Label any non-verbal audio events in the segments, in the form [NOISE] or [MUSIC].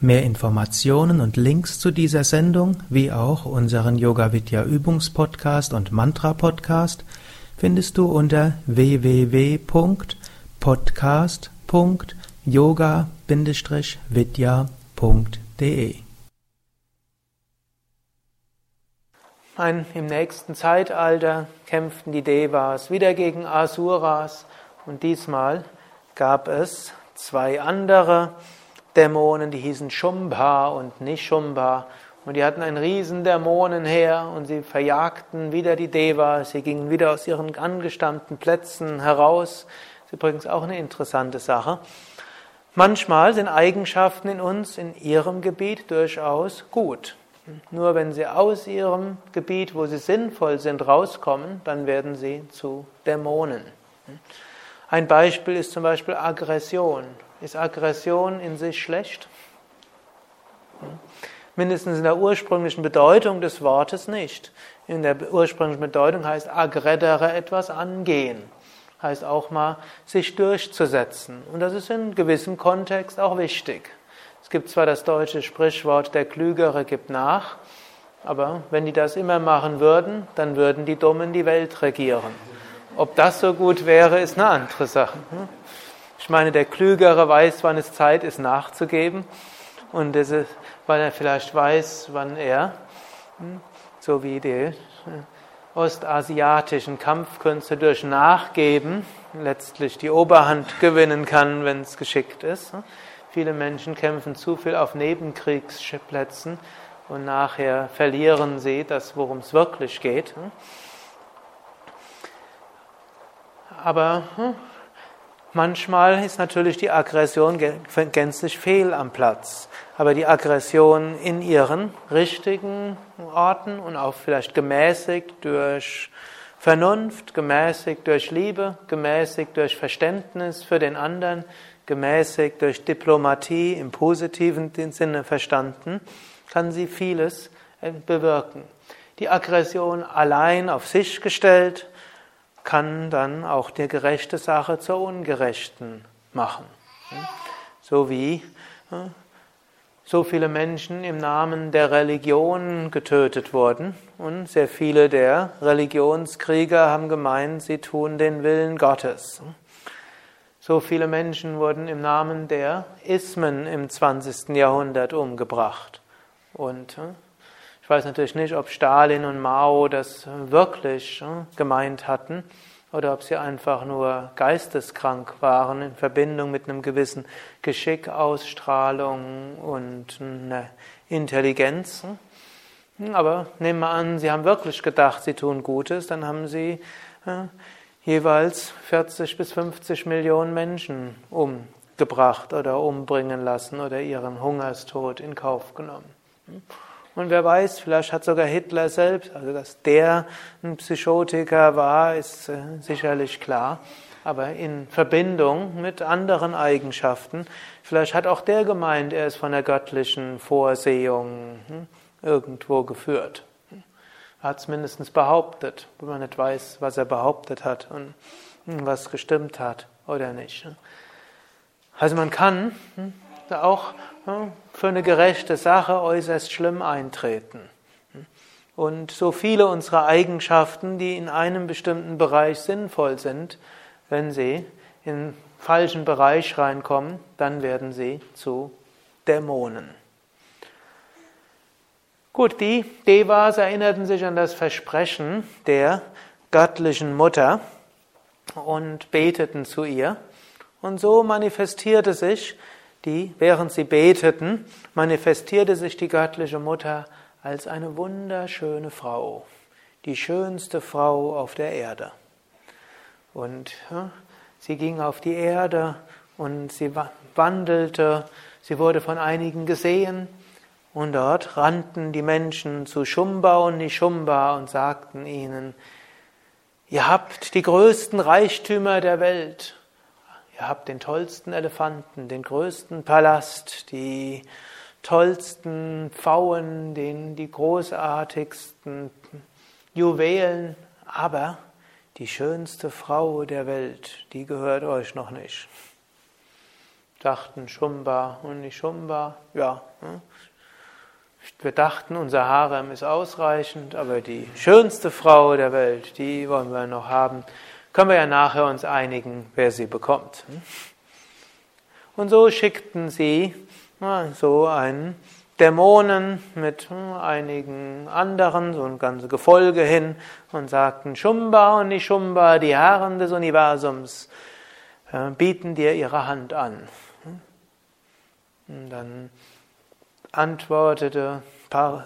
Mehr Informationen und Links zu dieser Sendung, wie auch unseren Yoga Vidya Übungspodcast und Mantra Podcast findest du unter www.podcast.yoga-vidya.de. Im nächsten Zeitalter kämpften die Devas wieder gegen Asuras und diesmal gab es zwei andere Dämonen, die hießen Shumbha und Nishumbha. Und die hatten ein riesen Dämonenheer und sie verjagten wieder die Devas, sie gingen wieder aus ihren angestammten Plätzen heraus. Das ist übrigens auch eine interessante Sache. Manchmal sind Eigenschaften in uns in ihrem Gebiet durchaus gut. Nur wenn sie aus ihrem Gebiet, wo sie sinnvoll sind, rauskommen, dann werden sie zu Dämonen. Ein Beispiel ist zum Beispiel Aggression. Ist Aggression in sich schlecht? Mindestens in der ursprünglichen Bedeutung des Wortes nicht. In der ursprünglichen Bedeutung heißt aggredere etwas angehen. Heißt auch mal sich durchzusetzen. Und das ist in gewissem Kontext auch wichtig. Es gibt zwar das deutsche Sprichwort, der Klügere gibt nach, aber wenn die das immer machen würden, dann würden die Dummen die Welt regieren. Ob das so gut wäre, ist eine andere Sache. Ich meine, der Klügere weiß, wann es Zeit ist, nachzugeben. Und das ist, weil er vielleicht weiß, wann er, hm, so wie die äh, ostasiatischen Kampfkünste durch Nachgeben letztlich die Oberhand gewinnen kann, wenn es geschickt ist. Viele Menschen kämpfen zu viel auf Nebenkriegsplätzen und nachher verlieren sie das, worum es wirklich geht. Aber hm, Manchmal ist natürlich die Aggression gänzlich fehl am Platz, aber die Aggression in ihren richtigen Orten und auch vielleicht gemäßigt durch Vernunft, gemäßigt durch Liebe, gemäßigt durch Verständnis für den anderen, gemäßigt durch Diplomatie im positiven Sinne verstanden, kann sie vieles äh, bewirken. Die Aggression allein auf sich gestellt, kann dann auch die gerechte Sache zur ungerechten machen. So wie so viele Menschen im Namen der Religion getötet wurden und sehr viele der Religionskrieger haben gemeint, sie tun den Willen Gottes. So viele Menschen wurden im Namen der Ismen im 20. Jahrhundert umgebracht. Und ich weiß natürlich nicht, ob Stalin und Mao das wirklich hm, gemeint hatten oder ob sie einfach nur geisteskrank waren in Verbindung mit einem gewissen Geschick, Ausstrahlung und einer Intelligenz. Hm, aber nehmen wir an, sie haben wirklich gedacht, sie tun Gutes, dann haben sie ja, jeweils 40 bis 50 Millionen Menschen umgebracht oder umbringen lassen oder ihren Hungerstod in Kauf genommen. Und wer weiß, vielleicht hat sogar Hitler selbst, also dass der ein Psychotiker war, ist äh, sicherlich klar. Aber in Verbindung mit anderen Eigenschaften, vielleicht hat auch der gemeint, er ist von der göttlichen Vorsehung hm, irgendwo geführt. Er hat es mindestens behauptet, wenn man nicht weiß, was er behauptet hat und hm, was gestimmt hat oder nicht. Also man kann hm, auch für eine gerechte Sache äußerst schlimm eintreten. Und so viele unserer Eigenschaften, die in einem bestimmten Bereich sinnvoll sind, wenn sie in falschen Bereich reinkommen, dann werden sie zu Dämonen. Gut, die Devas erinnerten sich an das Versprechen der göttlichen Mutter und beteten zu ihr. Und so manifestierte sich die, während sie beteten, manifestierte sich die göttliche Mutter als eine wunderschöne Frau, die schönste Frau auf der Erde. Und ja, sie ging auf die Erde und sie wandelte, sie wurde von einigen gesehen Und dort rannten die Menschen zu Shumba und Nishumba und sagten ihnen, ihr habt die größten Reichtümer der Welt. Ihr habt den tollsten Elefanten, den größten Palast, die tollsten Pfauen, den, die großartigsten Juwelen, aber die schönste Frau der Welt, die gehört euch noch nicht. Dachten Shumba und nicht Shumba, ja. Hm. Wir dachten, unser Harem ist ausreichend, aber die schönste Frau der Welt, die wollen wir noch haben. Können wir ja nachher uns einigen, wer sie bekommt. Und so schickten sie so einen Dämonen mit hm, einigen anderen, so ein ganzes Gefolge hin und sagten, Shumba und Nishumba, die Herren des Universums, bieten dir ihre Hand an. Und dann antwortete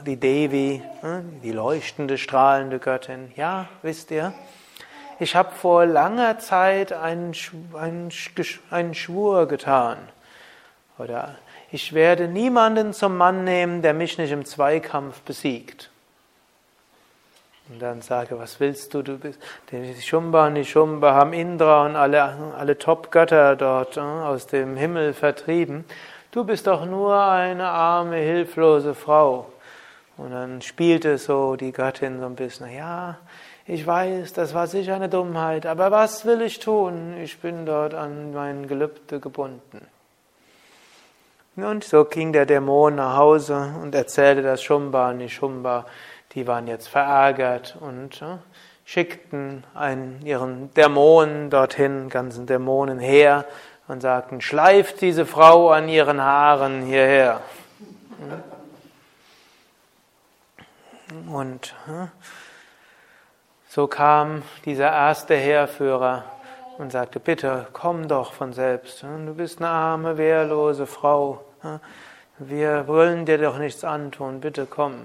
die Devi, hm, die leuchtende, strahlende Göttin, ja, wisst ihr, ich habe vor langer Zeit einen, einen, einen Schwur getan. Oder ich werde niemanden zum Mann nehmen, der mich nicht im Zweikampf besiegt. Und dann sage, was willst du? Du bist, die Shumba und die Shumba haben Indra und alle, alle Top-Götter dort äh, aus dem Himmel vertrieben. Du bist doch nur eine arme, hilflose Frau. Und dann spielte so die Göttin so ein bisschen, ja, ich weiß, das war sicher eine Dummheit, aber was will ich tun? Ich bin dort an mein Gelübde gebunden. Und so ging der Dämon nach Hause und erzählte das Shumba und die Shumba, die waren jetzt verärgert und äh, schickten einen, ihren Dämonen dorthin, ganzen Dämonen her und sagten, schleift diese Frau an ihren Haaren hierher. Und äh, so kam dieser erste Heerführer und sagte, bitte komm doch von selbst. Du bist eine arme, wehrlose Frau. Wir wollen dir doch nichts antun, bitte komm.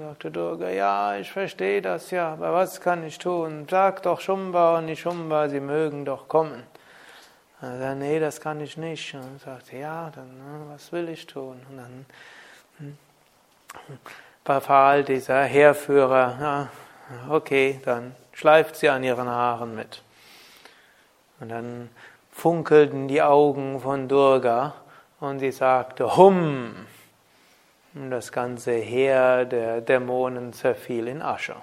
Sagte Durga, ja, ich verstehe das ja, aber was kann ich tun? Sag doch Shumba und nicht Shumba, sie mögen doch kommen. Er sagte, nee, das kann ich nicht. Und sagte, ja, dann, was will ich tun? Und dann hm, befahl dieser Heerführer, ja, okay, dann schleift sie an ihren Haaren mit. Und dann funkelten die Augen von Durga und sie sagte Hum. Und das ganze Heer der Dämonen zerfiel in Asche.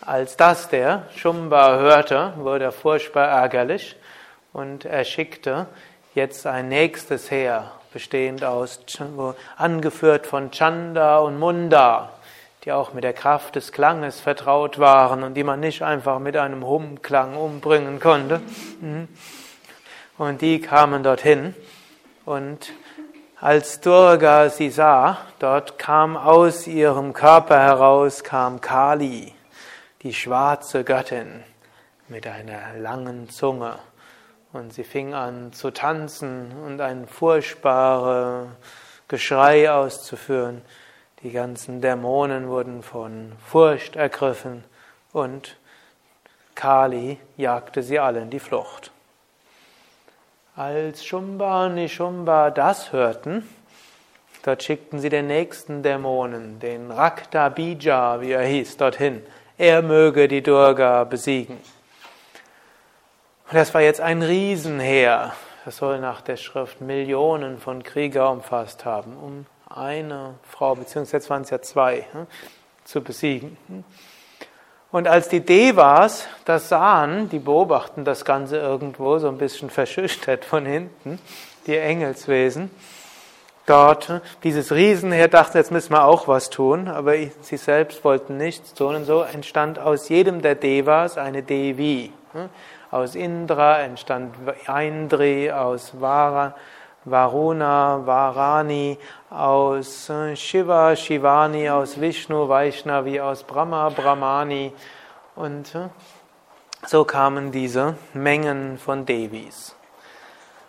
Als das der Shumba hörte, wurde er furchtbar ärgerlich und er schickte jetzt ein nächstes Heer, bestehend aus, angeführt von Chanda und Munda, die auch mit der Kraft des Klanges vertraut waren und die man nicht einfach mit einem Hum-Klang umbringen konnte. Mhm. Und die kamen dorthin und als Durga sie sah, dort kam aus ihrem Körper heraus, kam Kali, die schwarze Göttin mit einer langen Zunge. Und sie fing an zu tanzen und ein furchtbares Geschrei auszuführen. Die ganzen Dämonen wurden von Furcht ergriffen und Kali jagte sie alle in die Flucht. Als Shumba und Nishumba das hörten, dort schickten sie den nächsten Dämonen, den Rakta Bija, wie er hieß, dorthin. Er möge die Durga besiegen. Und das war jetzt ein Riesenheer. Das soll nach der Schrift Millionen von Krieger umfasst haben, um eine Frau, beziehungsweise waren es ja zwei, hm, zu besiegen. Und als die Devas das sahen, die beobachten das Ganze irgendwo so ein bisschen verschüchtert von hinten, die Engelswesen, dort, dieses Riesenheer dachten, jetzt müssen wir auch was tun, aber sie selbst wollten nichts tun. Und so entstand aus jedem der Devas eine Devi. Aus Indra entstand Eindri, aus Vara, Varuna, Varani, aus äh, Shiva, Shivani, aus Vishnu, Vaishnavi, aus Brahma, Brahmani. Und äh, so kamen diese Mengen von Devis.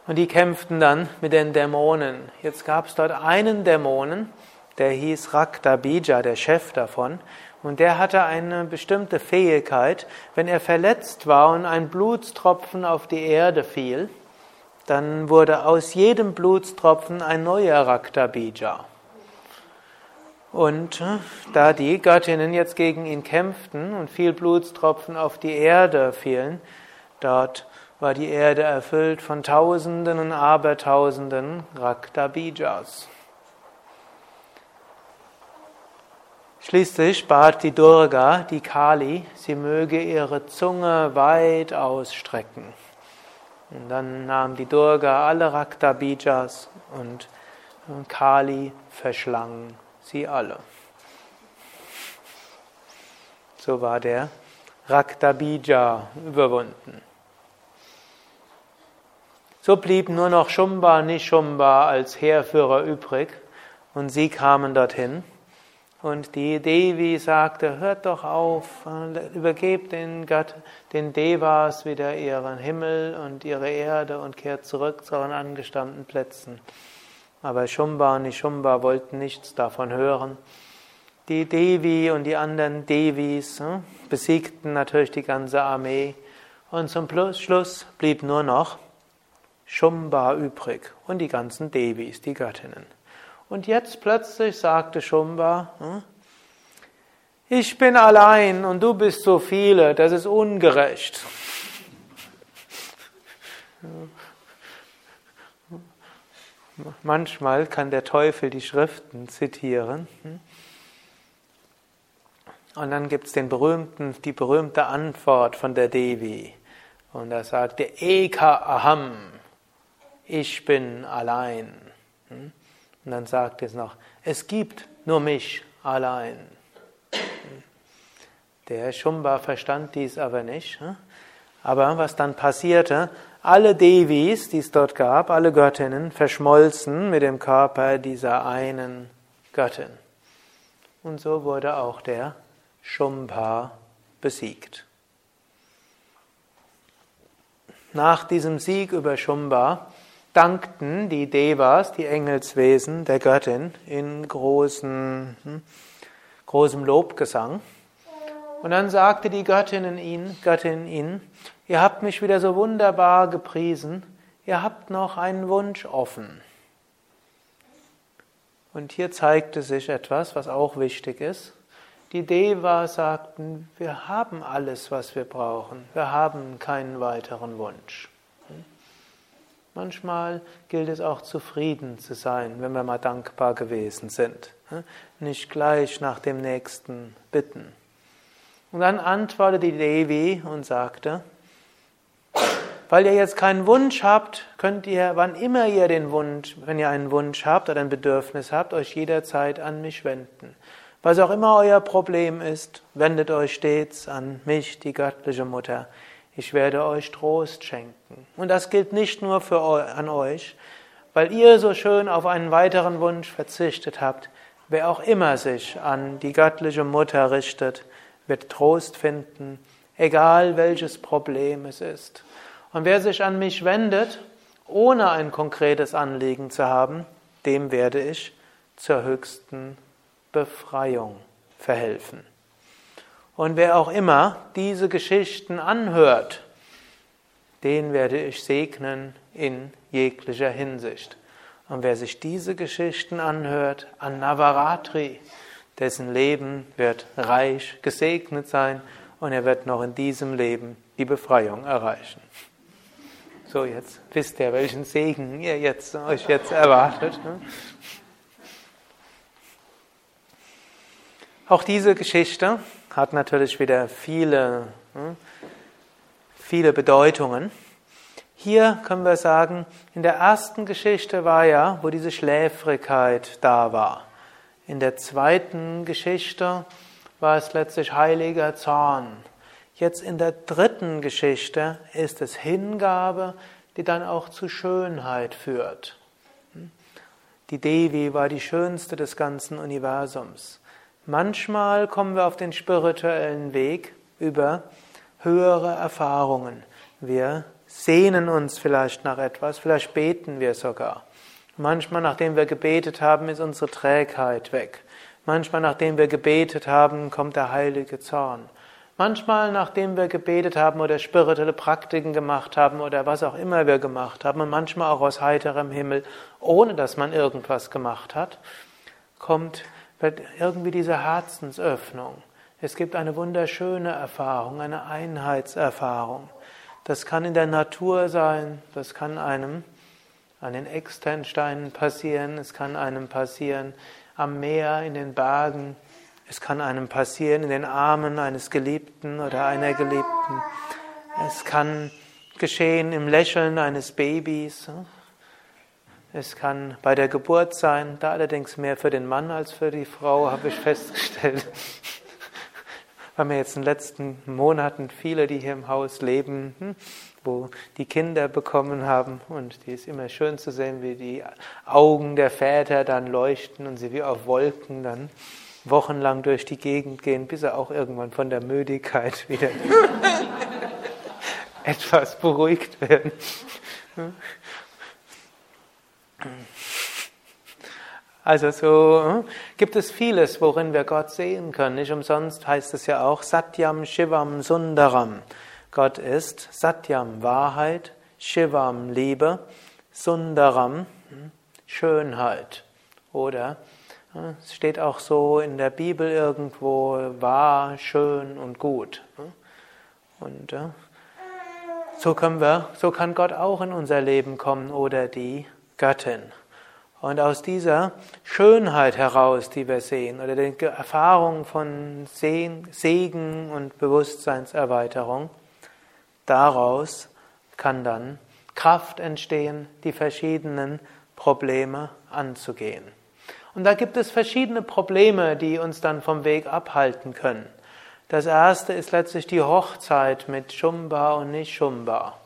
Und die kämpften dann mit den Dämonen. Jetzt gab es dort einen Dämonen, der hieß Raktabija, der Chef davon. Und der hatte eine bestimmte Fähigkeit, wenn er verletzt war und ein Blutstropfen auf die Erde fiel, dann wurde aus jedem Blutstropfen ein neuer Raktabija. Und äh, da die Göttinnen jetzt gegen ihn kämpften und viel Blutstropfen auf die Erde fielen, dort war die Erde erfüllt von Tausenden und Abertausenden Raktabijas. Schließlich bat die Durga, die Kali, sie möge ihre Zunge weit ausstrecken. Und dann nahm die Durga alle Raktabijas und Kali verschlang sie alle. So war der Raktabija überwunden. So blieb nur noch Shumba Nishumba als Heerführer übrig und sie kamen dorthin. Und die Devi sagte, hört doch auf, übergebt den, Gott, den Devas wieder ihren Himmel und ihre Erde und kehrt zurück zu euren angestammten Plätzen. Aber Shumba und Nishumba wollten nichts davon hören. Die Devi und die anderen Devis hm, besiegten natürlich die ganze Armee. Und zum Schluss blieb nur noch Shumba übrig und die ganzen Devis, die Göttinnen. Und jetzt plötzlich sagte Shumba, hm, ich bin allein und du bist so viele, das ist ungerecht. Manchmal kann der Teufel die Schriften zitieren. Hm. Und dann gibt es berühmten, die berühmte Antwort von der Devi. Und er sagte, Eka Aham ich bin allein. Hm? Und dann sagt es noch, es gibt nur mich allein. Der Shumba verstand dies aber nicht. Hm? Aber was dann passierte, alle Devis, die es dort gab, alle Göttinnen, verschmolzen mit dem Körper dieser einen Göttin. Und so wurde auch der Shumba besiegt. Nach diesem Sieg über Shumba dankten die Devas, die Engelswesen der Göttin, in großen, hm, großem Lobgesang. Und dann sagte die Göttin ihnen, Göttin ihnen, ihr habt mich wieder so wunderbar gepriesen, ihr habt noch einen Wunsch offen. Und hier zeigte sich etwas, was auch wichtig ist. Die Devas sagten, wir haben alles, was wir brauchen, wir haben keinen weiteren Wunsch. Manchmal gilt es auch zufrieden zu sein, wenn wir mal dankbar gewesen sind. Nicht gleich nach dem nächsten bitten. Und dann antwortete die Devi und sagte, weil ihr jetzt keinen Wunsch habt, könnt ihr, wann immer ihr den Wunsch, wenn ihr einen Wunsch habt oder ein Bedürfnis habt, euch jederzeit an mich wenden. Was auch immer euer Problem ist, wendet euch stets an mich, die göttliche Mutter ich werde euch Trost schenken. Und das gilt nicht nur für, an euch, weil ihr so schön auf einen weiteren Wunsch verzichtet habt. Wer auch immer sich an die göttliche Mutter richtet, wird Trost finden, egal welches Problem es ist. Und wer sich an mich wendet, ohne ein konkretes Anliegen zu haben, dem werde ich zur höchsten Befreiung verhelfen. Und wer auch immer diese Geschichten anhört, den werde ich segnen in jeglicher Hinsicht. Und wer sich diese Geschichten anhört, an Navaratri, dessen Leben wird reich gesegnet sein und er wird noch in diesem Leben die Befreiung erreichen. So, jetzt wisst ihr, welchen Segen ihr jetzt, euch jetzt erwartet. Ne? Auch diese Geschichte hat natürlich wieder viele, hm, viele Bedeutungen. Hier können wir sagen, in der ersten Geschichte war ja, wo diese Schläfrigkeit da war. In der zweiten Geschichte war es letztlich heiliger Zorn. Jetzt in der dritten Geschichte ist es Hingabe, die dann auch zu Schönheit führt. Die Devi war die schönste des ganzen Universums. Manchmal kommen wir auf den spirituellen Weg über höhere Erfahrungen. Wir sehnen uns vielleicht nach etwas, vielleicht beten wir sogar. Manchmal, nachdem wir gebetet haben, ist unsere Trägheit weg. Manchmal, nachdem wir gebetet haben, kommt der heilige Zorn. Manchmal, nachdem wir gebetet haben oder spirituelle Praktiken gemacht haben oder was auch immer wir gemacht haben, und manchmal auch aus heiterem Himmel, ohne dass man irgendwas gemacht hat, kommt irgendwie diese Herzensöffnung. Es gibt eine wunderschöne Erfahrung, eine Einheitserfahrung. Das kann in der Natur sein, das kann einem an den Externsteinen passieren, es kann einem passieren am Meer, in den Bergen, es kann einem passieren in den Armen eines Geliebten oder einer Geliebten. Es kann geschehen im Lächeln eines Babys. Es kann bei der Geburt sein, da allerdings mehr für den Mann als für die Frau, habe ich festgestellt. [LAUGHS] Weil wir jetzt in den letzten Monaten viele, die hier im Haus leben, hm, wo die Kinder bekommen haben. Und die ist immer schön zu sehen, wie die Augen der Väter dann leuchten und sie wie auf Wolken dann wochenlang durch die Gegend gehen, bis er auch irgendwann von der Müdigkeit wieder [LAUGHS] etwas beruhigt werden. Also so hm, gibt es vieles, worin wir Gott sehen können. Nicht umsonst heißt es ja auch Satyam Shivam Sundaram. Gott ist Satyam Wahrheit, Shivam Liebe, Sundaram hm, Schönheit oder es steht auch so in der Bibel irgendwo wahr, schön und gut. Und so können wir, so kann Gott auch in unser Leben kommen oder die Göttin. Und aus dieser Schönheit heraus, die wir sehen, oder der Erfahrung von Segen und Bewusstseinserweiterung, daraus kann dann Kraft entstehen, die verschiedenen Probleme anzugehen. Und da gibt es verschiedene Probleme, die uns dann vom Weg abhalten können. Das erste ist letztlich die Hochzeit mit Shumba und nicht Shumba. Hm?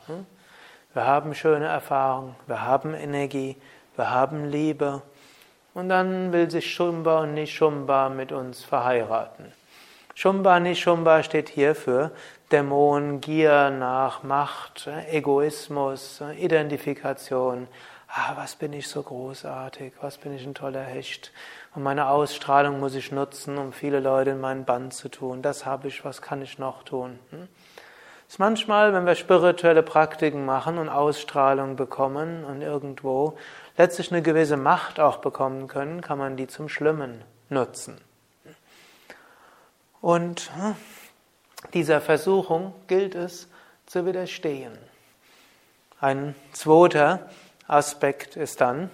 Wir haben schöne Erfahrungen, wir haben Energie, wir haben Liebe. Und dann will sich Shumba und nicht Shumba mit uns verheiraten. Shumba, nicht Shumba steht hier für Dämon, Gier nach Macht, Egoismus, Identifikation, ah, was bin ich so großartig, was bin ich ein toller Hecht. Und meine Ausstrahlung muss ich nutzen, um viele Leute in meinen Band zu tun. Das habe ich, was kann ich noch tun? Hm? Ist manchmal, wenn wir spirituelle Praktiken machen und Ausstrahlung bekommen und irgendwo letztlich eine gewisse Macht auch bekommen können, kann man die zum Schlimmen nutzen. Und hm, dieser Versuchung gilt es zu widerstehen. Ein zweiter Aspekt ist dann,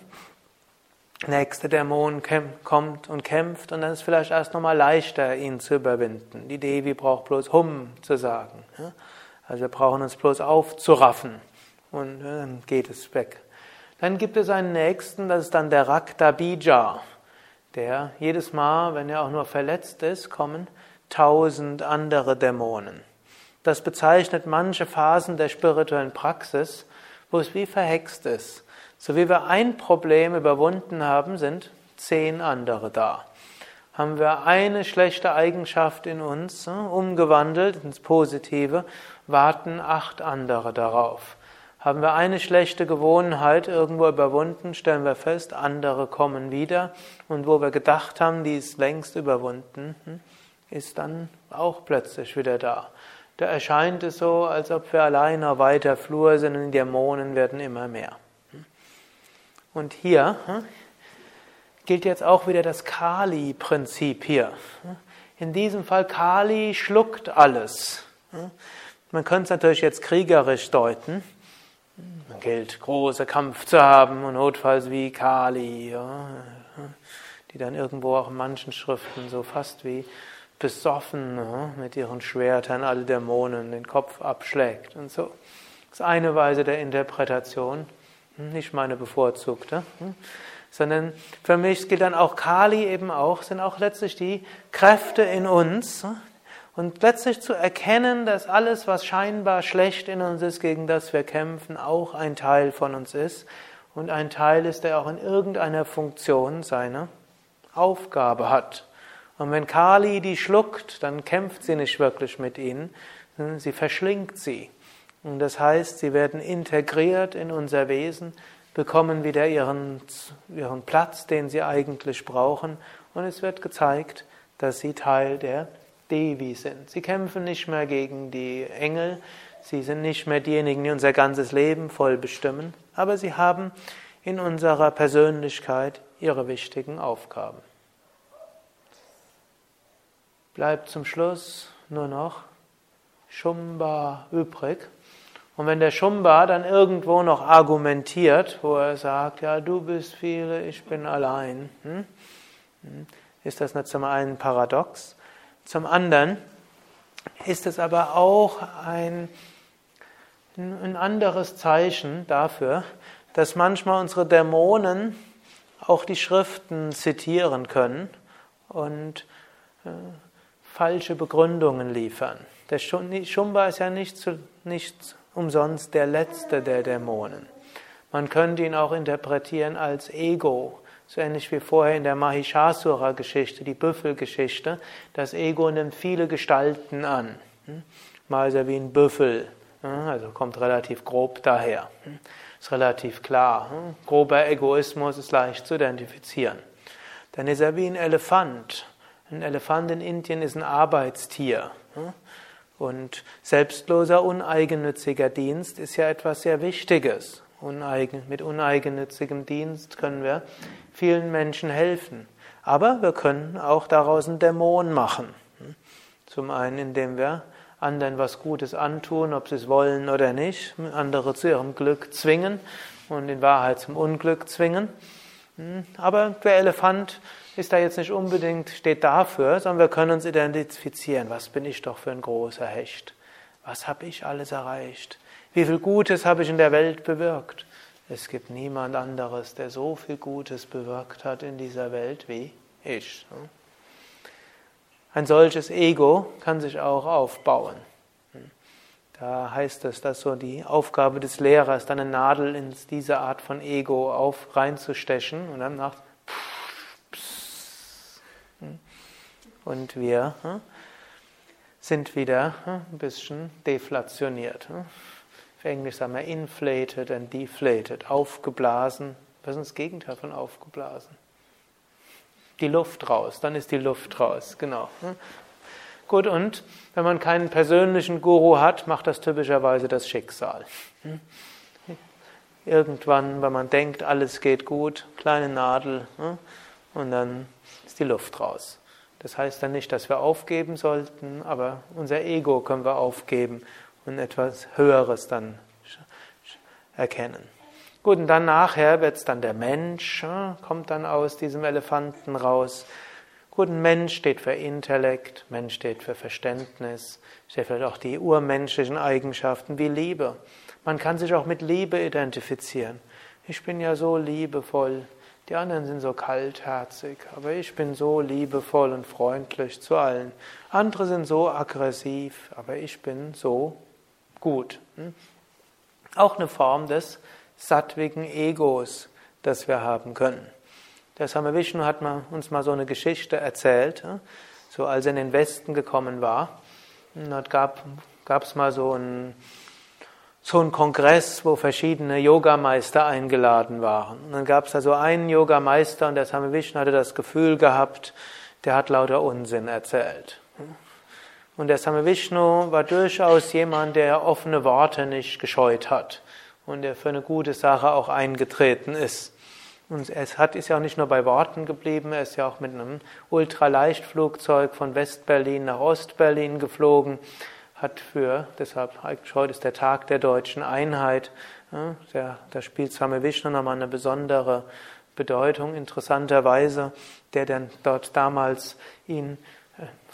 nächste Dämon kommt und kämpft und dann ist es vielleicht erst nochmal leichter, ihn zu überwinden. Die Devi braucht bloß Hum zu sagen. Also wir brauchen uns bloß aufzuraffen und dann geht es weg. Dann gibt es einen nächsten, das ist dann der Rakta Bija, der jedes Mal, wenn er auch nur verletzt ist, kommen tausend andere Dämonen. Das bezeichnet manche Phasen der spirituellen Praxis, wo es wie verhext ist. So wie wir ein Problem überwunden haben, sind zehn andere da. Haben wir eine schlechte Eigenschaft in uns hm, umgewandelt ins Positive, warten acht andere darauf. Haben wir eine schlechte Gewohnheit irgendwo überwunden, stellen wir fest, andere kommen wieder. Und wo wir gedacht haben, die ist längst überwunden, hm, ist dann auch plötzlich wieder da. Da erscheint es so, als ob wir alleine weiter Flur sind und die Dämonen werden immer mehr. Und hier hm, gilt jetzt auch wieder das Kali-Prinzip hier. In diesem Fall Kali schluckt alles. Man könnte es natürlich jetzt kriegerisch deuten. Man gilt, große Kampf zu haben und notfalls wie Kali, die dann irgendwo auch in manchen Schriften so fast wie besoffen ne, mit ihren Schwertern alle Dämonen den Kopf abschlägt und so. Das ist eine Weise der Interpretation, hm, nicht meine bevorzugte, hm, sondern für mich gilt dann auch Kali eben auch, sind auch letztlich die Kräfte in uns hm, und letztlich zu erkennen, dass alles, was scheinbar schlecht in uns ist, gegen das wir kämpfen, auch ein Teil von uns ist und ein Teil ist, der auch in irgendeiner Funktion seine Aufgabe hat. Und wenn Kali die schluckt, dann kämpft sie nicht wirklich mit ihnen, sie verschlingt sie. Und das heißt, sie werden integriert in unser Wesen, bekommen wieder ihren, ihren Platz, den sie eigentlich brauchen, und es wird gezeigt, dass sie Teil der Devi sind. Sie kämpfen nicht mehr gegen die Engel, sie sind nicht mehr diejenigen, die unser ganzes Leben voll bestimmen, aber sie haben in unserer Persönlichkeit ihre wichtigen Aufgaben. Bleibt zum Schluss nur noch Shumba übrig. Und wenn der Shumba dann irgendwo noch argumentiert, wo er sagt, ja, du bist viele, ich bin allein, hm? hm ist das nicht zum einen paradox? Zum anderen ist es aber auch ein, ein anderes Zeichen dafür, dass manchmal unsere Dämonen auch die Schriften zitieren können und äh, falsche Begründungen liefern. Der Shumba ist ja nicht, zu, nicht umsonst der letzte der Dämonen. Man könnte ihn auch interpretieren als Ego, so ähnlich wie vorher in der Mahishasura-Geschichte, die Büffelgeschichte. Das Ego nimmt viele Gestalten an. Hm? Mal ist er wie ein Büffel, hm? also kommt relativ grob daher. Hm? Ist relativ klar. Grober Egoismus ist leicht zu identifizieren. Dann ist er wie ein Elefant. Ein Elefant in Indien ist ein Arbeitstier. Und selbstloser, uneigennütziger Dienst ist ja etwas sehr Wichtiges. Uneigen, mit uneigennützigem Dienst können wir vielen Menschen helfen. Aber wir können auch daraus einen Dämon machen. Zum einen, indem wir anderen was Gutes antun, ob sie es wollen oder nicht, andere zu ihrem Glück zwingen und in Wahrheit zum Unglück zwingen. Aber der Elefant ist da jetzt nicht unbedingt, steht dafür, sondern wir können uns identifizieren. Was bin ich doch für ein großer Hecht? Was habe ich alles erreicht? Wie viel Gutes habe ich in der Welt bewirkt? Es gibt niemand anderes, der so viel Gutes bewirkt hat in dieser Welt wie ich. Ein solches Ego kann sich auch aufbauen. Da heißt es, dass so die Aufgabe des Lehrers, dann eine Nadel in diese Art von Ego auf reinzustechen und dann macht und wir sind wieder ein bisschen deflationiert. Auf Englisch sagen wir inflated and deflated, aufgeblasen. Was ist das Gegenteil von aufgeblasen? Die Luft raus, dann ist die Luft raus, genau. Gut, und wenn man keinen persönlichen Guru hat, macht das typischerweise das Schicksal. Irgendwann, wenn man denkt, alles geht gut, kleine Nadel, und dann ist die Luft raus. Das heißt dann nicht, dass wir aufgeben sollten, aber unser Ego können wir aufgeben und etwas Höheres dann erkennen. Gut, und dann nachher wird es dann der Mensch, kommt dann aus diesem Elefanten raus. Gut, ein Mensch steht für Intellekt, Mensch steht für Verständnis, steht vielleicht auch die urmenschlichen Eigenschaften wie Liebe. Man kann sich auch mit Liebe identifizieren. Ich bin ja so liebevoll, die anderen sind so kaltherzig, aber ich bin so liebevoll und freundlich zu allen. Andere sind so aggressiv, aber ich bin so gut. Hm? Auch eine Form des sattwigen Egos, das wir haben können. Der Same Vishnu hat uns mal so eine Geschichte erzählt, hm? so als er in den Westen gekommen war. Und dort gab es mal so einen so ein Kongress, wo verschiedene Yogameister eingeladen waren. Und dann gab es da so einen Yogameister und der Same Vishnu hatte das Gefühl gehabt, der hat lauter Unsinn erzählt. Und der Same Vishnu war durchaus jemand, der offene Worte nicht gescheut hat und der für eine gute Sache auch eingetreten ist. Und es hat, ist ja auch nicht nur bei Worten geblieben, er ist ja auch mit einem Ultraleichtflugzeug von Westberlin nach Ostberlin geflogen, hat für, deshalb heute ist der Tag der deutschen Einheit, ja, da spielt Same Vishnu nochmal eine besondere Bedeutung, interessanterweise, der dann dort damals ihn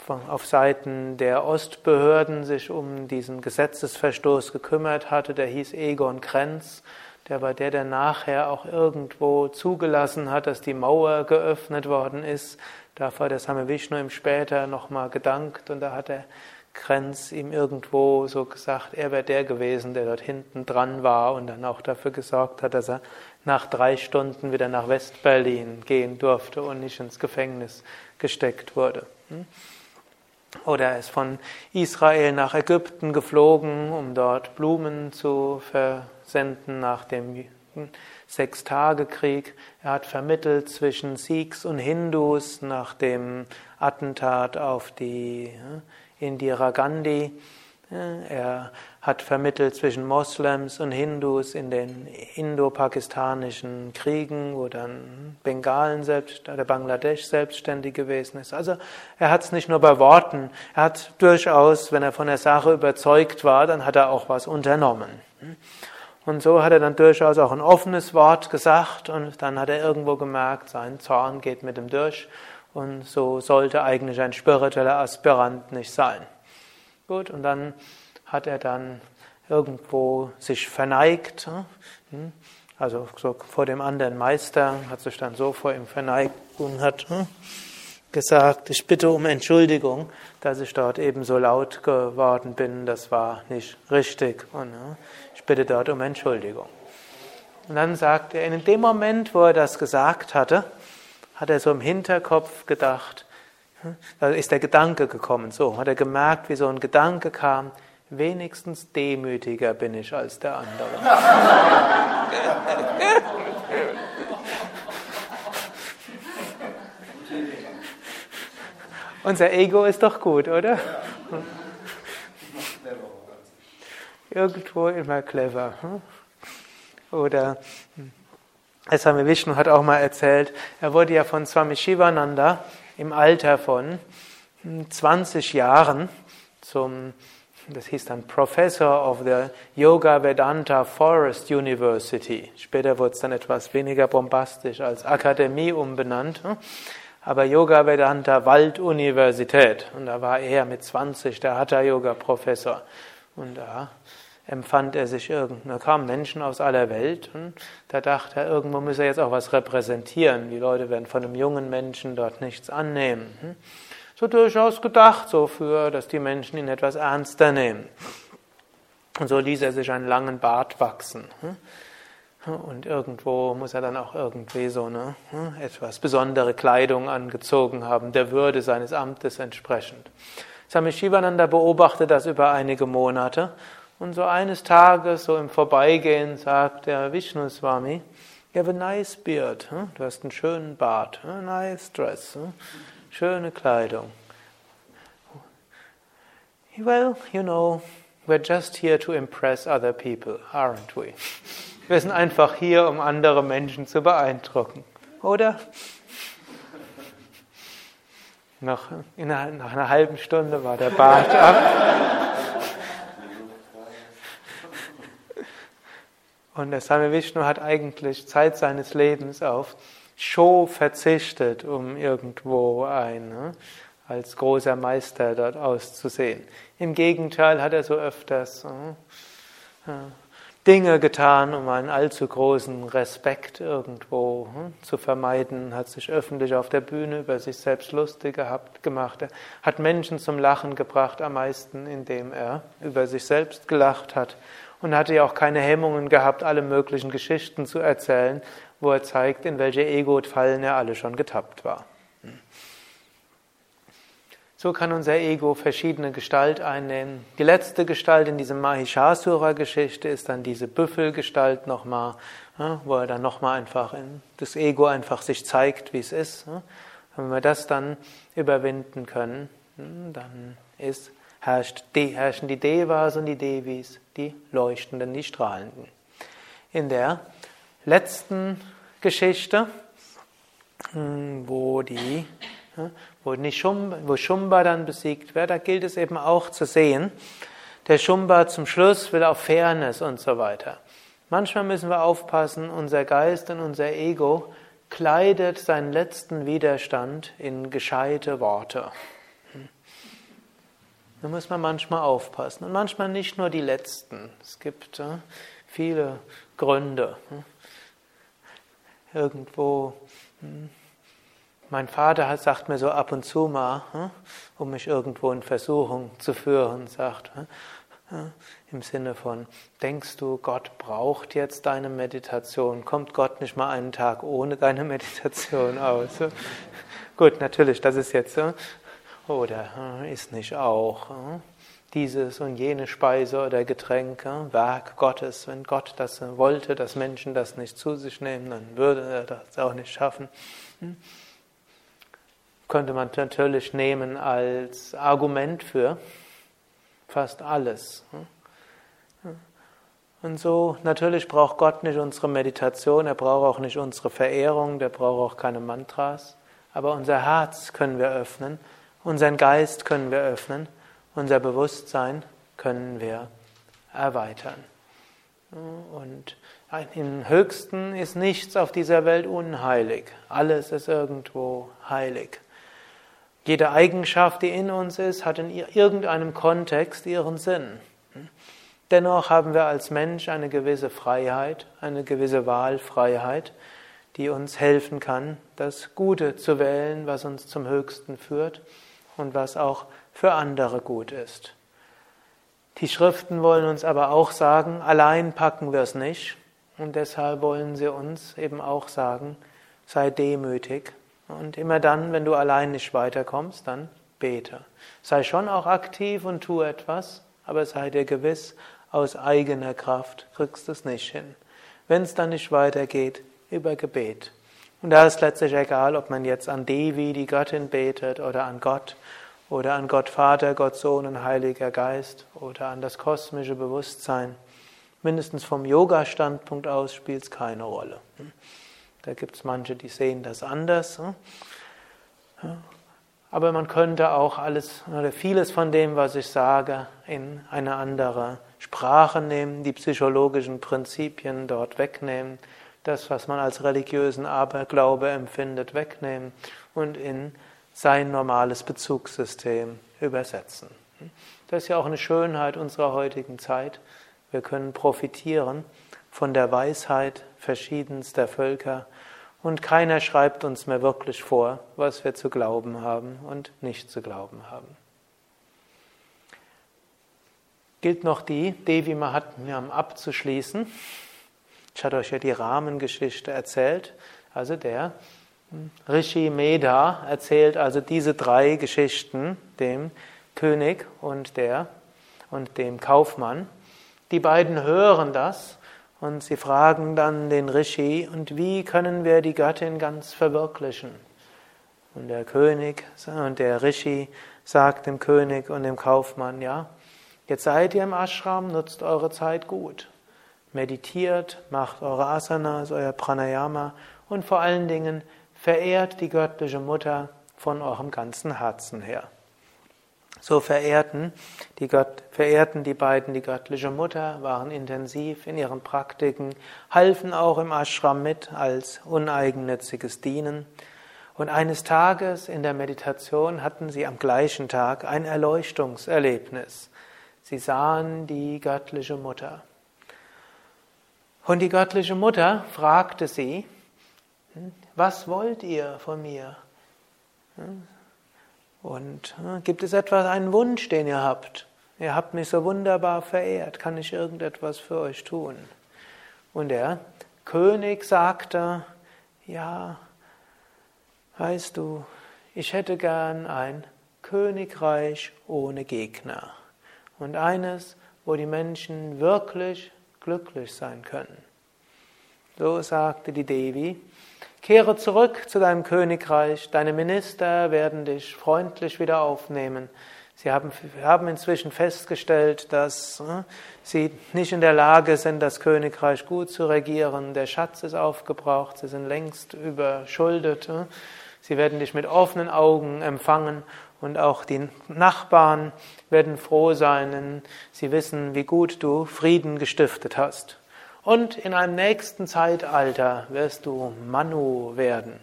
auf Seiten der Ostbehörden sich um diesen Gesetzesverstoß gekümmert hatte, der hieß Egon Krenz, der war der, der nachher auch irgendwo zugelassen hat, dass die Mauer geöffnet worden ist. Dafür hat der Same Vishnu ihm später nochmal gedankt und da hat der Krenz ihm irgendwo so gesagt, er wäre der gewesen, der dort hinten dran war und dann auch dafür gesorgt hat, dass er nach drei Stunden wieder nach Westberlin gehen durfte und nicht ins Gefängnis gesteckt wurde. Oder er ist von Israel nach Ägypten geflogen, um dort Blumen zu versenden nach dem Sechstagekrieg. Er hat vermittelt zwischen Sikhs und Hindus nach dem Attentat auf die Indira Gandhi. Er hat vermittelt zwischen Moslems und Hindus in den indo-pakistanischen Kriegen, wo dann Bengalen selbst, der Bangladesch selbstständig gewesen ist. Also er hat es nicht nur bei Worten, er hat durchaus, wenn er von der Sache überzeugt war, dann hat er auch was unternommen. Und so hat er dann durchaus auch ein offenes Wort gesagt und dann hat er irgendwo gemerkt, sein Zorn geht mit ihm durch und so sollte eigentlich ein spiritueller Aspirant nicht sein. Gut, und dann hat er dann irgendwo sich verneigt, hm? also so vor dem anderen Meister, hat sich dann so vor ihm verneigt und hat hm, gesagt, ich bitte um Entschuldigung, dass ich dort eben so laut geworden bin, das war nicht richtig und ich bitte dort um Entschuldigung. Und dann sagt er, in dem Moment, wo er das gesagt hatte, hat er so im Hinterkopf gedacht, da ist der Gedanke gekommen, so hat er gemerkt, wie so ein Gedanke kam, wenigstens demütiger bin ich als der andere. Unser Ego ist doch gut, oder? Irgendwo immer clever. Hm? Oder Swami Vishnu hat auch mal erzählt, er wurde ja von Swami Shivananda im Alter von 20 Jahren zum, das hieß dann Professor of the Yoga Vedanta Forest University. Später wurde es dann etwas weniger bombastisch als Akademie umbenannt. Aber Yoga Vedanta Walduniversität. Und da war er mit 20 der Hatha Yoga Professor. Und da empfand er sich irgend, da kamen Menschen aus aller Welt und da dachte er, irgendwo muss er jetzt auch was repräsentieren. Die Leute werden von einem jungen Menschen dort nichts annehmen. Hm? So durchaus gedacht, so für, dass die Menschen ihn etwas ernster nehmen. Und so ließ er sich einen langen Bart wachsen. Hm? Und irgendwo muss er dann auch irgendwie so eine hm, etwas besondere Kleidung angezogen haben, der Würde seines Amtes entsprechend. Swami Shivananda beobachtet das über einige Monate und so eines Tages, so im Vorbeigehen, sagt der Vishnu Swami, you have a nice beard, du hast einen schönen Bart, a nice dress, schöne Kleidung. Well, you know, we're just here to impress other people, aren't we? Wir sind einfach hier, um andere Menschen zu beeindrucken, oder? Nach, nach einer halben Stunde war der Bart ab. Und der Same Vishnu hat eigentlich Zeit seines Lebens auf Show verzichtet, um irgendwo ein, ne, als großer Meister dort auszusehen. Im Gegenteil hat er so öfters äh, Dinge getan, um einen allzu großen Respekt irgendwo äh, zu vermeiden, hat sich öffentlich auf der Bühne über sich selbst lustig gehabt, gemacht, er hat Menschen zum Lachen gebracht, am meisten, indem er über sich selbst gelacht hat und hatte ja auch keine Hemmungen gehabt, alle möglichen Geschichten zu erzählen, wo er zeigt, in welche Ego-Fallen er alle schon getappt war. So kann unser Ego verschiedene Gestalt einnehmen. Die letzte Gestalt in diesem Mahishasura-Geschichte ist dann diese Büffelgestalt nochmal, wo er dann nochmal einfach in das Ego einfach sich zeigt, wie es ist. Wenn wir das dann überwinden können, dann ist herrscht, herrschen die Devas und die Devis, die Leuchtenden, die Strahlenden. In der letzten Geschichte, hm, wo die wo, Nishumba, wo Shumba dann besiegt wird, da gilt es eben auch zu sehen, der Shumba zum Schluss will auf Fairness und so weiter. Manchmal müssen wir aufpassen, unser Geist und unser Ego kleidet seinen letzten Widerstand in gescheite Worte. Da muss man manchmal aufpassen. Und manchmal nicht nur die letzten. Es gibt viele Gründe. Hm. Irgendwo, hm. mein Vater sagt mir so ab und zu mal, hm, um mich irgendwo in Versuchung zu führen, sagt, im Sinne von, denkst du, Gott braucht jetzt deine Meditation? Kommt Gott nicht mal einen Tag ohne deine Meditation aus? Gut, natürlich, das ist jetzt oder äh, ist nicht auch dieses und jene Speise oder Getränke, Werk Gottes. Wenn Gott das wollte, dass Menschen das nicht zu sich nehmen, dann würde er das auch nicht schaffen. Hm? Könnte man natürlich nehmen als Argument für fast alles. Hm? Und so, natürlich braucht Gott nicht unsere Meditation, er braucht auch nicht unsere Verehrung, der braucht auch keine Mantras, aber unser Herz können wir öffnen, unseren Geist können wir öffnen unser Bewusstsein können wir erweitern. Und im Höchsten ist nichts auf dieser Welt unheilig. Alles ist irgendwo heilig. Jede Eigenschaft, die in uns ist, hat in irgendeinem Kontext ihren Sinn. Dennoch haben wir als Mensch eine gewisse Freiheit, eine gewisse Wahlfreiheit, die uns helfen kann, das Gute zu wählen, was uns zum Höchsten führt und was auch für andere gut ist. Die Schriften wollen uns aber auch sagen, allein packen wir es nicht. Und deshalb wollen sie uns eben auch sagen, sei demütig. Und immer dann, wenn du allein nicht weiterkommst, dann bete. Sei schon auch aktiv und tu etwas, aber sei dir gewiss, aus eigener Kraft kriegst du es nicht hin. Wenn es dann nicht weitergeht, über Gebet. Und da ist letztlich egal, ob man jetzt an Devi, die Göttin, betet oder an Gott oder an Gott Vater, Gott Sohn und Heiliger Geist oder an das kosmische Bewusstsein. Mindestens vom Yoga-Standpunkt aus spielt es keine Rolle. Da gibt es manche, die sehen das anders. Aber man könnte auch alles oder vieles von dem, was ich sage, in eine andere Sprache nehmen, die psychologischen Prinzipien dort wegnehmen, das, was man als religiösen Aberglaube empfindet, wegnehmen und in sein normales Bezugssystem übersetzen. Das ist ja auch eine Schönheit unserer heutigen Zeit. Wir können profitieren von der Weisheit verschiedenster Völker und keiner schreibt uns mehr wirklich vor, was wir zu glauben haben und nicht zu glauben haben. Gilt noch die Devi Mahatmyam abzuschließen. Ich hatte euch ja die Rahmengeschichte erzählt, also der Rishi Meda erzählt also diese drei Geschichten dem König und, der, und dem Kaufmann. Die beiden hören das und sie fragen dann den Rishi, und wie können wir die Göttin ganz verwirklichen? Und der König und der Rishi sagt dem König und dem Kaufmann, ja, jetzt seid ihr im Ashram, nutzt eure Zeit gut. Meditiert, macht eure Asanas, euer Pranayama und vor allen Dingen verehrt die göttliche Mutter von eurem ganzen Herzen her. So verehrten die, Gott, verehrten die beiden die göttliche Mutter, waren intensiv in ihren Praktiken, halfen auch im Ashram mit als uneigennütziges Dienen. Und eines Tages in der Meditation hatten sie am gleichen Tag ein Erleuchtungserlebnis. Sie sahen die göttliche Mutter. Und die göttliche Mutter fragte sie, was wollt ihr von mir? Und gibt es etwas, einen Wunsch, den ihr habt? Ihr habt mich so wunderbar verehrt, kann ich irgendetwas für euch tun? Und der König sagte, ja, weißt du, ich hätte gern ein Königreich ohne Gegner und eines, wo die Menschen wirklich glücklich sein können. So sagte die Devi, Kehre zurück zu deinem Königreich, deine Minister werden dich freundlich wieder aufnehmen. Sie haben, haben inzwischen festgestellt, dass äh, sie nicht in der Lage sind, das Königreich gut zu regieren. Der Schatz ist aufgebraucht, sie sind längst überschuldet. Äh. Sie werden dich mit offenen Augen empfangen und auch die Nachbarn werden froh sein, sie wissen, wie gut du Frieden gestiftet hast. Und in einem nächsten Zeitalter wirst du Manu werden,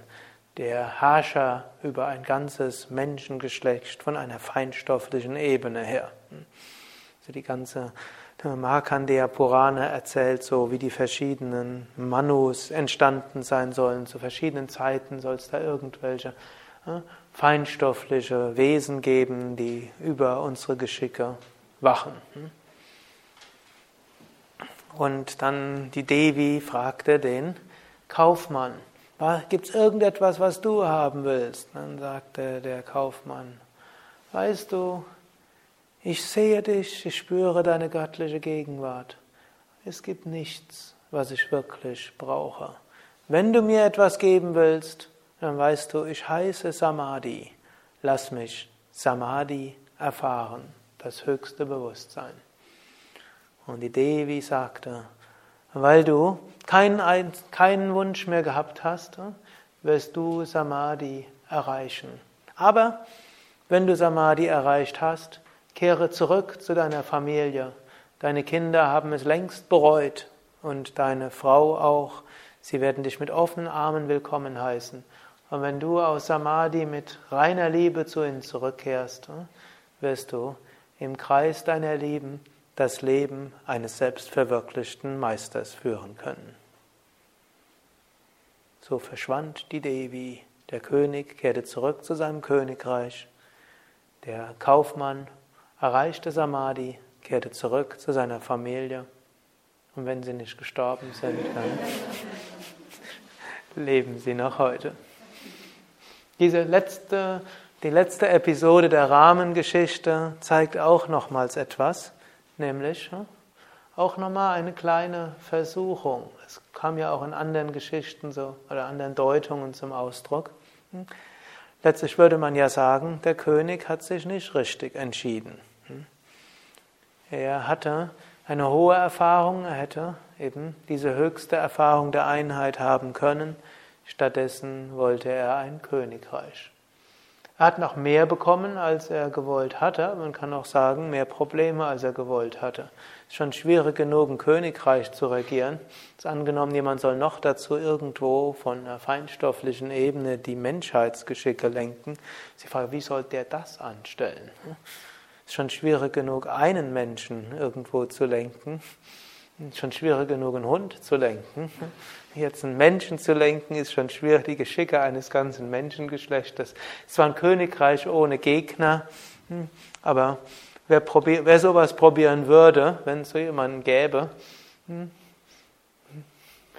der Herrscher über ein ganzes Menschengeschlecht von einer feinstofflichen Ebene her. Also die ganze Markandeya Purana erzählt so, wie die verschiedenen Manus entstanden sein sollen. Zu verschiedenen Zeiten soll es da irgendwelche feinstoffliche Wesen geben, die über unsere Geschicke wachen. Und dann die Devi fragte den Kaufmann, gibt es irgendetwas, was du haben willst? Dann sagte der Kaufmann, weißt du, Ich sehe dich, ich spüre deine göttliche Gegenwart. Es gibt nichts, was ich wirklich brauche. Wenn du mir etwas geben willst, dann weißt du, ich heiße Samadhi. Lass mich Samadhi erfahren, das höchste Bewusstsein. Und die Devi sagte, weil du keinen, keinen Wunsch mehr gehabt hast, wirst du Samadhi erreichen. Aber wenn du Samadhi erreicht hast, kehre zurück zu deiner Familie. Deine Kinder haben es längst bereut und deine Frau auch. Sie werden dich mit offenen Armen willkommen heißen. Und wenn du aus Samadhi mit reiner Liebe zu ihnen zurückkehrst, wirst du im Kreis deiner Lieben das Leben eines selbstverwirklichten Meisters führen können. So verschwand die Devi, der König kehrte zurück zu seinem Königreich, der Kaufmann erreichte Samadhi, kehrte zurück zu seiner Familie und wenn sie nicht gestorben sind, dann [LAUGHS] leben sie noch heute. Diese letzte, die letzte Episode der Rahmengeschichte zeigt auch nochmals etwas. Nämlich auch nochmal eine kleine Versuchung. Es kam ja auch in anderen Geschichten so oder anderen Deutungen zum Ausdruck. Letztlich würde man ja sagen, der König hat sich nicht richtig entschieden. Er hatte eine hohe Erfahrung, er hätte eben diese höchste Erfahrung der Einheit haben können. Stattdessen wollte er ein Königreich. Er hat noch mehr bekommen, als er gewollt hatte. Man kann auch sagen, mehr Probleme, als er gewollt hatte. Es ist schon schwierig genug, ein Königreich zu regieren. Ist angenommen, jemand soll noch dazu irgendwo von einer feinstofflichen Ebene die Menschheitsgeschicke lenken. Sie fragen, wie soll der das anstellen? Es ist schon schwierig genug, einen Menschen irgendwo zu lenken. Schon schwierig genug, einen Hund zu lenken. Jetzt einen Menschen zu lenken, ist schon schwierig. Die Geschicke eines ganzen Menschengeschlechtes. Es war ein Königreich ohne Gegner, hm, aber wer, probier, wer sowas probieren würde, wenn es so jemanden gäbe, hm,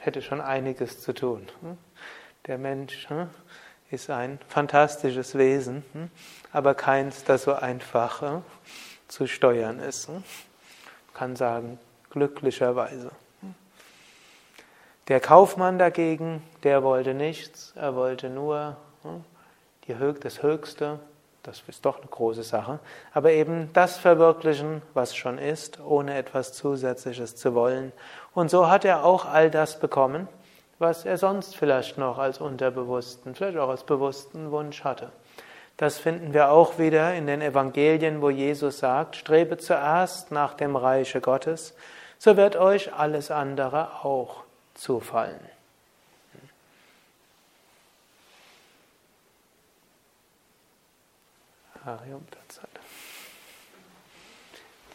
hätte schon einiges zu tun. Hm. Der Mensch ist ein fantastisches Wesen, aber keins, das so einfach zu steuern ist. Man kann sagen, glücklicherweise. Der Kaufmann dagegen, der wollte nichts, er wollte nur hm, das Höchste, das ist doch eine große Sache, aber eben das verwirklichen, was schon ist, ohne etwas Zusätzliches zu wollen. Und so hat er auch all das bekommen, was er sonst vielleicht noch als unterbewussten, vielleicht auch als bewussten Wunsch hatte. Das finden wir auch wieder in den Evangelien, wo Jesus sagt, strebe zuerst nach dem Reiche Gottes so wird euch alles andere auch zufallen.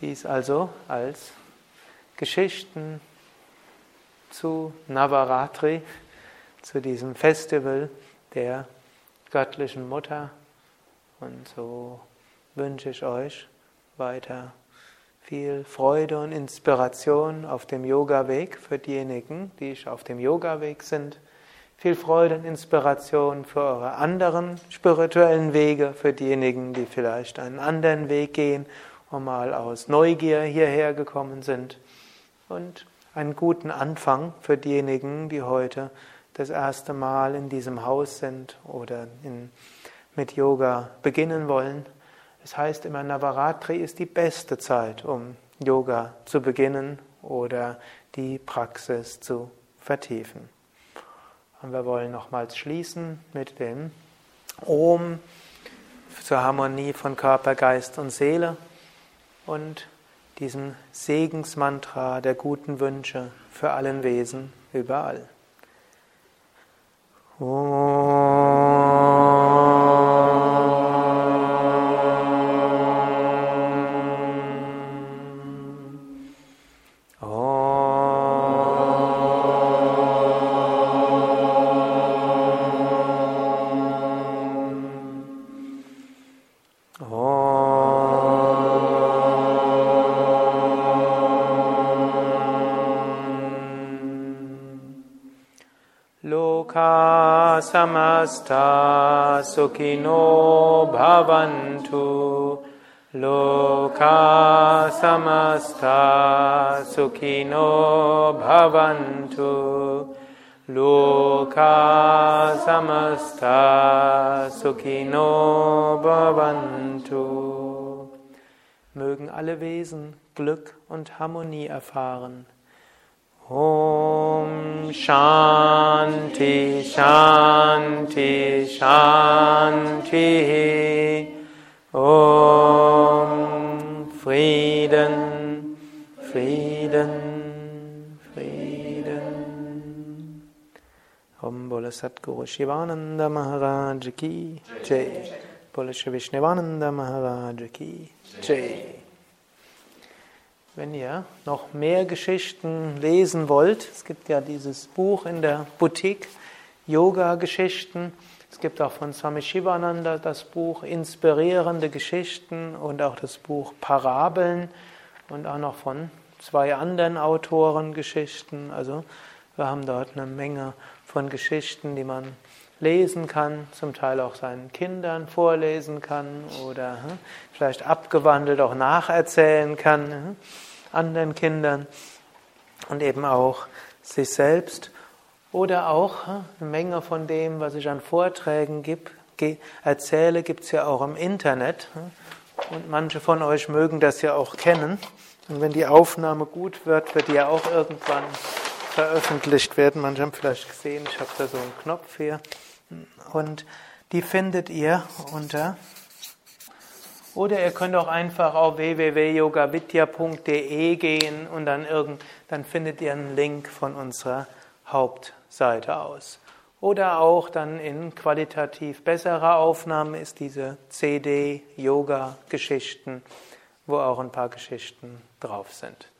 Dies also als Geschichten zu Navaratri, zu diesem Festival der göttlichen Mutter. Und so wünsche ich euch weiter viel Freude und Inspiration auf dem Yoga-Weg für diejenigen, die auf dem Yoga-Weg sind. Viel Freude und Inspiration für eure anderen spirituellen Wege, für diejenigen, die vielleicht einen anderen Weg gehen und mal aus Neugier hierher gekommen sind. Und einen guten Anfang für diejenigen, die heute das erste Mal in diesem Haus sind oder in, mit Yoga beginnen wollen. Es heißt immer, Navaratri ist die beste Zeit, um Yoga zu beginnen oder die Praxis zu vertiefen. Und wir wollen nochmals schließen mit dem Om zur Harmonie von Körper, Geist und Seele und diesem Segensmantra der guten Wünsche für allen Wesen überall. Om. Samasta sukino bhavantu Loka samasta sukhino bhavantu. Loka samasta sukhino bhavantu. Mögen alle Wesen Glück und Harmonie erfahren. Shanti Shanti Shanti Om Frieden Frieden Frieden Om Bola Satguru Shivananda Maharaj Ki Jai Bola Vishnevananda Maharaj Ki Jai wenn ihr noch mehr Geschichten lesen wollt, es gibt ja dieses Buch in der Boutique, Yoga-Geschichten. Es gibt auch von Swami Shivananda das Buch Inspirierende Geschichten und auch das Buch Parabeln und auch noch von zwei anderen Autoren Geschichten. Also wir haben dort eine Menge von Geschichten, die man lesen kann, zum Teil auch seinen Kindern vorlesen kann oder hm, vielleicht abgewandelt auch nacherzählen kann. Hm anderen Kindern und eben auch sich selbst oder auch hm, eine Menge von dem, was ich an Vorträgen gibt, erzähle, gibt es ja auch im Internet. Und manche von euch mögen das ja auch kennen. Und wenn die Aufnahme gut wird, wird die ja auch irgendwann veröffentlicht werden. Manche haben vielleicht gesehen, ich habe da so einen Knopf hier. Und die findet ihr unter oder ihr könnt auch einfach auf www.yogavidya.de gehen und dann, irgend, dann findet ihr einen Link von unserer Hauptseite aus. Oder auch dann in qualitativ besserer Aufnahme ist diese CD Yoga Geschichten, wo auch ein paar Geschichten drauf sind.